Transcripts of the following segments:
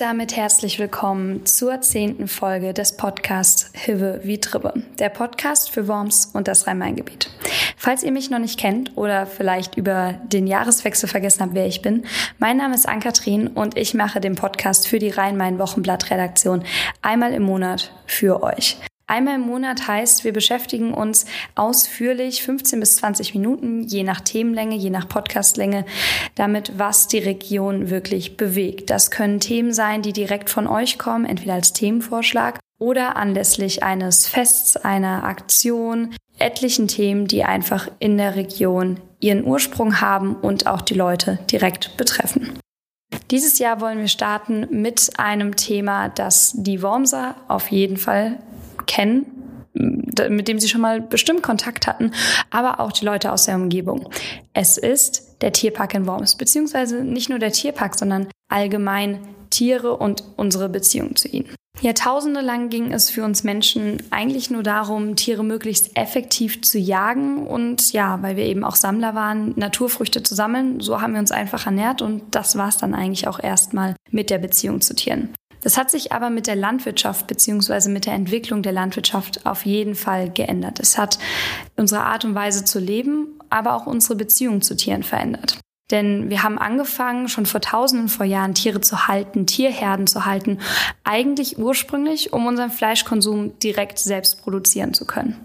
Und damit herzlich willkommen zur zehnten Folge des Podcasts Hive wie Tribbe, der Podcast für Worms und das Rhein-Main-Gebiet. Falls ihr mich noch nicht kennt oder vielleicht über den Jahreswechsel vergessen habt, wer ich bin, mein Name ist Ann-Kathrin und ich mache den Podcast für die Rhein-Main-Wochenblatt-Redaktion einmal im Monat für euch. Einmal im Monat heißt, wir beschäftigen uns ausführlich 15 bis 20 Minuten, je nach Themenlänge, je nach Podcastlänge, damit, was die Region wirklich bewegt. Das können Themen sein, die direkt von euch kommen, entweder als Themenvorschlag oder anlässlich eines Fests, einer Aktion, etlichen Themen, die einfach in der Region ihren Ursprung haben und auch die Leute direkt betreffen. Dieses Jahr wollen wir starten mit einem Thema, das die Wormser auf jeden Fall kennen, mit dem sie schon mal bestimmt Kontakt hatten, aber auch die Leute aus der Umgebung. Es ist der Tierpark in Worms, beziehungsweise nicht nur der Tierpark, sondern allgemein Tiere und unsere Beziehung zu ihnen. Jahrtausende lang ging es für uns Menschen eigentlich nur darum, Tiere möglichst effektiv zu jagen und ja, weil wir eben auch Sammler waren, Naturfrüchte zu sammeln. So haben wir uns einfach ernährt und das war es dann eigentlich auch erstmal mit der Beziehung zu Tieren. Das hat sich aber mit der Landwirtschaft beziehungsweise mit der Entwicklung der Landwirtschaft auf jeden Fall geändert. Es hat unsere Art und Weise zu leben, aber auch unsere Beziehung zu Tieren verändert. Denn wir haben angefangen, schon vor tausenden vor Jahren Tiere zu halten, Tierherden zu halten, eigentlich ursprünglich, um unseren Fleischkonsum direkt selbst produzieren zu können.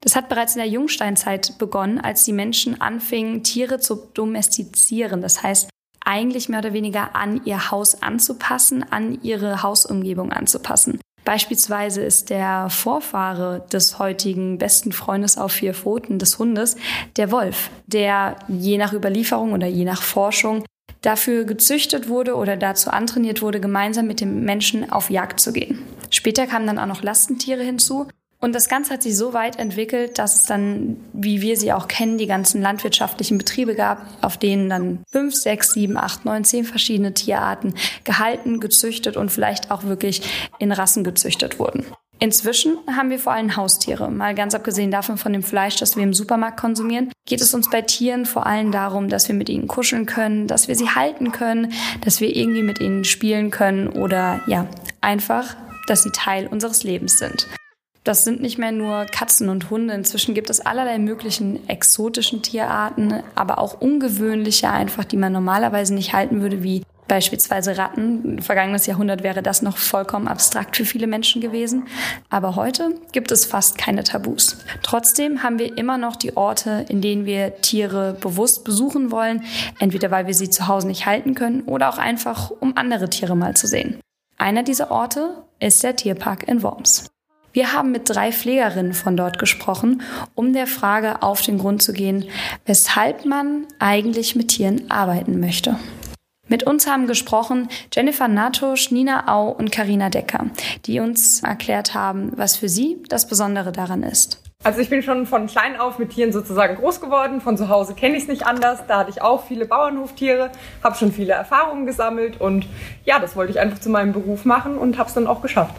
Das hat bereits in der Jungsteinzeit begonnen, als die Menschen anfingen, Tiere zu domestizieren. Das heißt, eigentlich mehr oder weniger an ihr Haus anzupassen, an ihre Hausumgebung anzupassen. Beispielsweise ist der Vorfahre des heutigen besten Freundes auf vier Pfoten des Hundes der Wolf, der je nach Überlieferung oder je nach Forschung dafür gezüchtet wurde oder dazu antrainiert wurde, gemeinsam mit dem Menschen auf Jagd zu gehen. Später kamen dann auch noch Lastentiere hinzu und das Ganze hat sich so weit entwickelt, dass es dann, wie wir sie auch kennen, die ganzen landwirtschaftlichen Betriebe gab, auf denen dann fünf, sechs, sieben, acht, neun, zehn verschiedene Tierarten gehalten, gezüchtet und vielleicht auch wirklich in Rassen gezüchtet wurden. Inzwischen haben wir vor allem Haustiere. Mal ganz abgesehen davon von dem Fleisch, das wir im Supermarkt konsumieren, geht es uns bei Tieren vor allem darum, dass wir mit ihnen kuscheln können, dass wir sie halten können, dass wir irgendwie mit ihnen spielen können oder ja, einfach, dass sie Teil unseres Lebens sind. Das sind nicht mehr nur Katzen und Hunde. Inzwischen gibt es allerlei möglichen exotischen Tierarten, aber auch ungewöhnliche einfach, die man normalerweise nicht halten würde, wie beispielsweise Ratten. Vergangenes Jahrhundert wäre das noch vollkommen abstrakt für viele Menschen gewesen. Aber heute gibt es fast keine Tabus. Trotzdem haben wir immer noch die Orte, in denen wir Tiere bewusst besuchen wollen, entweder weil wir sie zu Hause nicht halten können oder auch einfach, um andere Tiere mal zu sehen. Einer dieser Orte ist der Tierpark in Worms. Wir haben mit drei Pflegerinnen von dort gesprochen, um der Frage auf den Grund zu gehen, weshalb man eigentlich mit Tieren arbeiten möchte. Mit uns haben gesprochen Jennifer Natusch, Nina Au und Karina Decker, die uns erklärt haben, was für sie das Besondere daran ist. Also ich bin schon von klein auf mit Tieren sozusagen groß geworden. Von zu Hause kenne ich es nicht anders. Da hatte ich auch viele Bauernhoftiere, habe schon viele Erfahrungen gesammelt und ja, das wollte ich einfach zu meinem Beruf machen und habe es dann auch geschafft.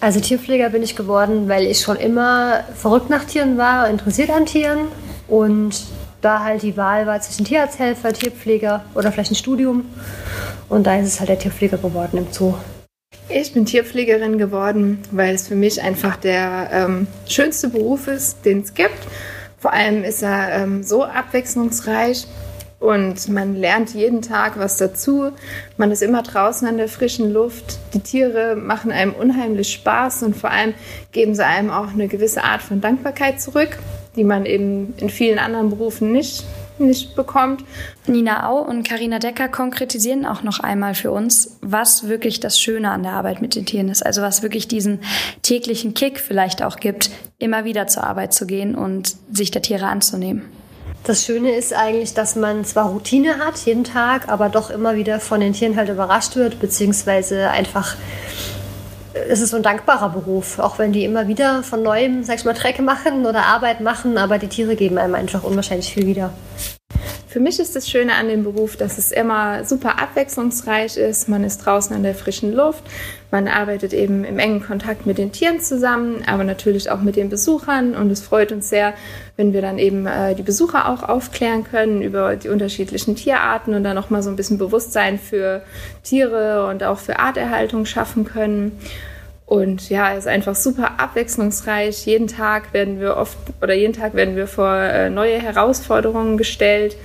Also Tierpfleger bin ich geworden, weil ich schon immer verrückt nach Tieren war, interessiert an Tieren und da halt die Wahl war zwischen Tierarzthelfer, Tierpfleger oder vielleicht ein Studium und da ist es halt der Tierpfleger geworden im Zoo. Ich bin Tierpflegerin geworden, weil es für mich einfach der ähm, schönste Beruf ist, den es gibt. Vor allem ist er ähm, so abwechslungsreich und man lernt jeden Tag was dazu. Man ist immer draußen an der frischen Luft. Die Tiere machen einem unheimlich Spaß und vor allem geben sie einem auch eine gewisse Art von Dankbarkeit zurück, die man eben in vielen anderen Berufen nicht nicht bekommt. Nina Au und Karina Decker konkretisieren auch noch einmal für uns, was wirklich das Schöne an der Arbeit mit den Tieren ist. Also was wirklich diesen täglichen Kick vielleicht auch gibt, immer wieder zur Arbeit zu gehen und sich der Tiere anzunehmen. Das Schöne ist eigentlich, dass man zwar Routine hat jeden Tag, aber doch immer wieder von den Tieren halt überrascht wird, beziehungsweise einfach es ist so ein dankbarer Beruf, auch wenn die immer wieder von neuem, sag ich mal, Trecke machen oder Arbeit machen, aber die Tiere geben einem einfach unwahrscheinlich viel wieder. Für mich ist das Schöne an dem Beruf, dass es immer super abwechslungsreich ist. Man ist draußen an der frischen Luft, man arbeitet eben im engen Kontakt mit den Tieren zusammen, aber natürlich auch mit den Besuchern. Und es freut uns sehr, wenn wir dann eben äh, die Besucher auch aufklären können über die unterschiedlichen Tierarten und dann nochmal so ein bisschen Bewusstsein für Tiere und auch für Arterhaltung schaffen können. Und ja, es ist einfach super abwechslungsreich. Jeden Tag werden wir oft oder jeden Tag werden wir vor äh, neue Herausforderungen gestellt.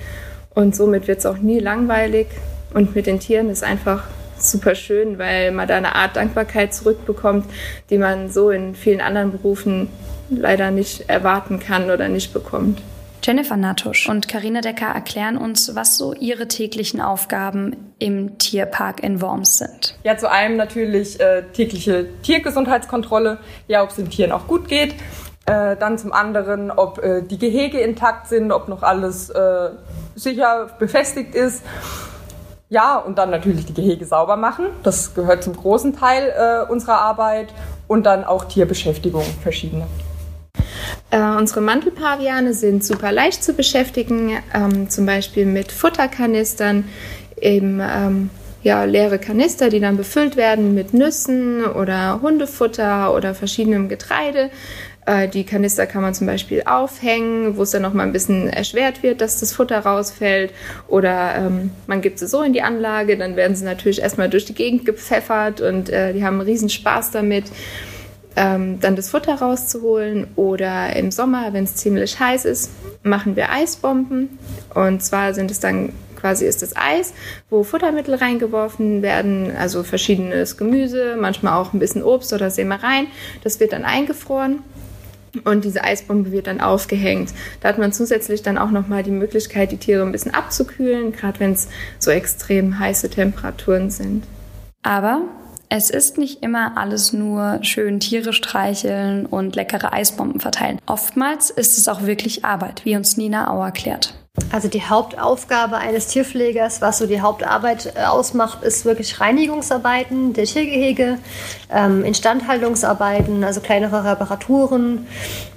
Und somit wird es auch nie langweilig. Und mit den Tieren ist einfach super schön, weil man da eine Art Dankbarkeit zurückbekommt, die man so in vielen anderen Berufen leider nicht erwarten kann oder nicht bekommt. Jennifer Natusch und Karina Decker erklären uns, was so ihre täglichen Aufgaben im Tierpark in Worms sind. Ja, zu einem natürlich äh, tägliche Tiergesundheitskontrolle, ja, ob es den Tieren auch gut geht. Äh, dann zum anderen, ob äh, die Gehege intakt sind, ob noch alles äh, sicher befestigt ist. Ja, und dann natürlich die Gehege sauber machen. Das gehört zum großen Teil äh, unserer Arbeit. Und dann auch Tierbeschäftigung, verschiedene. Äh, unsere Mantelpaviane sind super leicht zu beschäftigen, ähm, zum Beispiel mit Futterkanistern, eben ähm, ja, leere Kanister, die dann befüllt werden mit Nüssen oder Hundefutter oder verschiedenem Getreide. Äh, die Kanister kann man zum Beispiel aufhängen, wo es dann nochmal ein bisschen erschwert wird, dass das Futter rausfällt. Oder ähm, man gibt sie so in die Anlage, dann werden sie natürlich erstmal durch die Gegend gepfeffert und äh, die haben einen riesen Spaß damit ähm, dann das Futter rauszuholen. Oder im Sommer, wenn es ziemlich heiß ist, machen wir Eisbomben. Und zwar sind es dann quasi ist das Eis, wo Futtermittel reingeworfen werden, also verschiedenes Gemüse, manchmal auch ein bisschen Obst oder Sämereien. Das wird dann eingefroren. Und diese Eisbombe wird dann aufgehängt. Da hat man zusätzlich dann auch nochmal die Möglichkeit, die Tiere ein bisschen abzukühlen, gerade wenn es so extrem heiße Temperaturen sind. Aber es ist nicht immer alles nur schön Tiere streicheln und leckere Eisbomben verteilen. Oftmals ist es auch wirklich Arbeit, wie uns Nina Au erklärt. Also die Hauptaufgabe eines Tierpflegers, was so die Hauptarbeit äh, ausmacht, ist wirklich Reinigungsarbeiten der Tiergehege, ähm, Instandhaltungsarbeiten, also kleinere Reparaturen,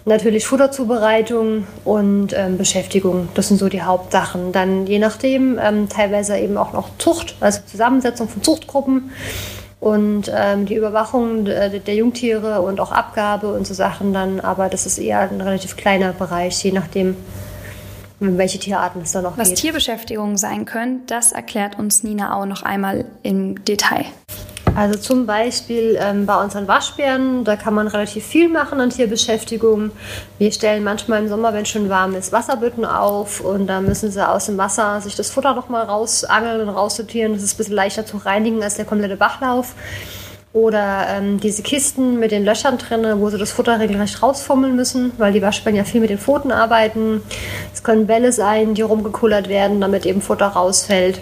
natürlich Futterzubereitung und ähm, Beschäftigung. Das sind so die Hauptsachen. Dann je nachdem ähm, teilweise eben auch noch Zucht, also Zusammensetzung von Zuchtgruppen und ähm, die Überwachung der, der, Jungtiere und auch Abgabe und so Sachen dann, aber das ist eher ein relativ kleiner Bereich, je nachdem, welche Tierarten es da noch Was geht. Tierbeschäftigungen sein können, das erklärt uns Nina auch noch einmal im Detail. Also zum Beispiel ähm, bei unseren Waschbären, da kann man relativ viel machen an Tierbeschäftigung. Wir stellen manchmal im Sommer, wenn es schon warm ist, Wasserbütten auf und da müssen sie aus dem Wasser sich das Futter nochmal rausangeln und raussortieren. Das ist ein bisschen leichter zu reinigen als der komplette Bachlauf. Oder ähm, diese Kisten mit den Löchern drin, wo sie das Futter regelrecht rausfummeln müssen, weil die Waschbären ja viel mit den Pfoten arbeiten. Es können Bälle sein, die rumgekullert werden, damit eben Futter rausfällt.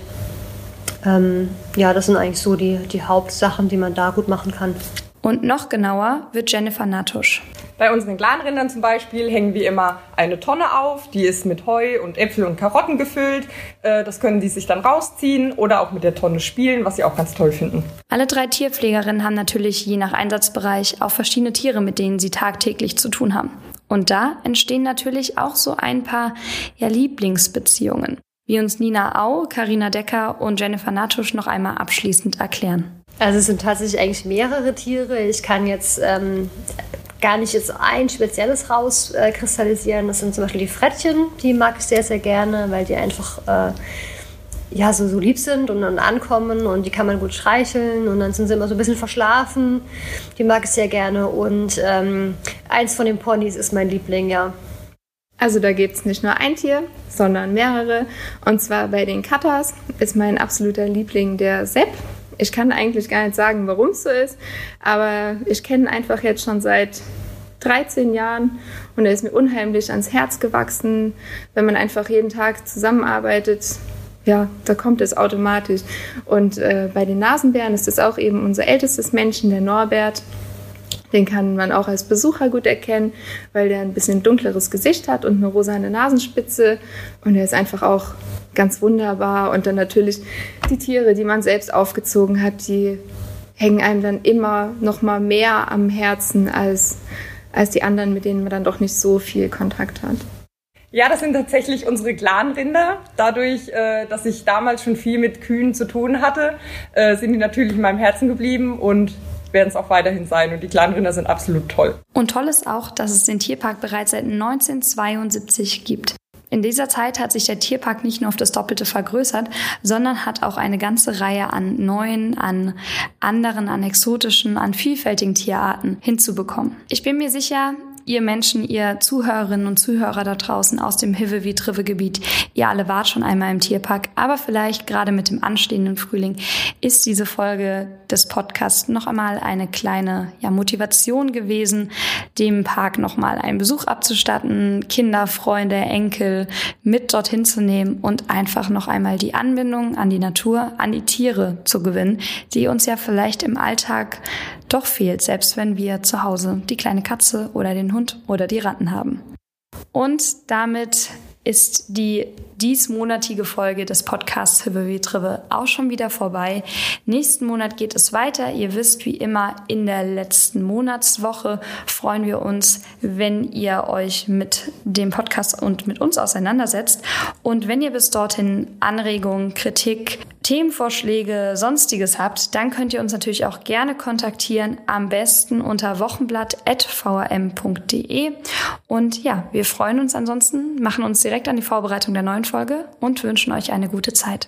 Ähm, ja, das sind eigentlich so die, die Hauptsachen, die man da gut machen kann. Und noch genauer wird Jennifer Natusch. Bei unseren Glanrindern zum Beispiel hängen wir immer eine Tonne auf, die ist mit Heu und Äpfel und Karotten gefüllt. Äh, das können die sich dann rausziehen oder auch mit der Tonne spielen, was sie auch ganz toll finden. Alle drei Tierpflegerinnen haben natürlich je nach Einsatzbereich auch verschiedene Tiere, mit denen sie tagtäglich zu tun haben. Und da entstehen natürlich auch so ein paar ja, Lieblingsbeziehungen wie uns Nina Au, Karina Decker und Jennifer Natusch noch einmal abschließend erklären. Also es sind tatsächlich eigentlich mehrere Tiere. Ich kann jetzt ähm, gar nicht jetzt ein spezielles rauskristallisieren. Äh, das sind zum Beispiel die Frettchen, die mag ich sehr, sehr gerne, weil die einfach äh, ja, so, so lieb sind und dann ankommen und die kann man gut streicheln und dann sind sie immer so ein bisschen verschlafen. Die mag ich sehr gerne und ähm, eins von den Ponys ist mein Liebling, ja. Also da gibt es nicht nur ein Tier, sondern mehrere. Und zwar bei den Cutters ist mein absoluter Liebling der Sepp. Ich kann eigentlich gar nicht sagen, warum es so ist, aber ich kenne ihn einfach jetzt schon seit 13 Jahren und er ist mir unheimlich ans Herz gewachsen. Wenn man einfach jeden Tag zusammenarbeitet, ja, da kommt es automatisch. Und äh, bei den Nasenbären ist es auch eben unser ältestes Männchen, der Norbert. Den kann man auch als Besucher gut erkennen, weil der ein bisschen dunkleres Gesicht hat und eine rosane Nasenspitze. Und er ist einfach auch ganz wunderbar. Und dann natürlich die Tiere, die man selbst aufgezogen hat, die hängen einem dann immer noch mal mehr am Herzen als, als die anderen, mit denen man dann doch nicht so viel Kontakt hat. Ja, das sind tatsächlich unsere Clanrinder. Dadurch, äh, dass ich damals schon viel mit Kühen zu tun hatte, äh, sind die natürlich in meinem Herzen geblieben und werden es auch weiterhin sein. Und die Clanrinder sind absolut toll. Und toll ist auch, dass es den Tierpark bereits seit 1972 gibt. In dieser Zeit hat sich der Tierpark nicht nur auf das Doppelte vergrößert, sondern hat auch eine ganze Reihe an neuen, an anderen, an exotischen, an vielfältigen Tierarten hinzubekommen. Ich bin mir sicher, ihr Menschen, ihr Zuhörerinnen und Zuhörer da draußen aus dem Hive-wie-Trive-Gebiet, ihr alle wart schon einmal im Tierpark, aber vielleicht gerade mit dem anstehenden Frühling ist diese Folge des Podcasts noch einmal eine kleine ja, Motivation gewesen, dem Park noch mal einen Besuch abzustatten, Kinder, Freunde, Enkel mit dorthin zu nehmen und einfach noch einmal die Anbindung an die Natur, an die Tiere zu gewinnen, die uns ja vielleicht im Alltag doch fehlt, selbst wenn wir zu Hause die kleine Katze oder den Hund oder die Ratten haben. Und damit ist die diesmonatige Folge des Podcasts Hübe wie Trive auch schon wieder vorbei. Nächsten Monat geht es weiter. Ihr wisst, wie immer in der letzten Monatswoche freuen wir uns, wenn ihr euch mit dem Podcast und mit uns auseinandersetzt. Und wenn ihr bis dorthin Anregungen, Kritik, Themenvorschläge, sonstiges habt, dann könnt ihr uns natürlich auch gerne kontaktieren, am besten unter wochenblatt.vrm.de. Und ja, wir freuen uns ansonsten, machen uns direkt an die Vorbereitung der neuen Folge und wünschen euch eine gute Zeit.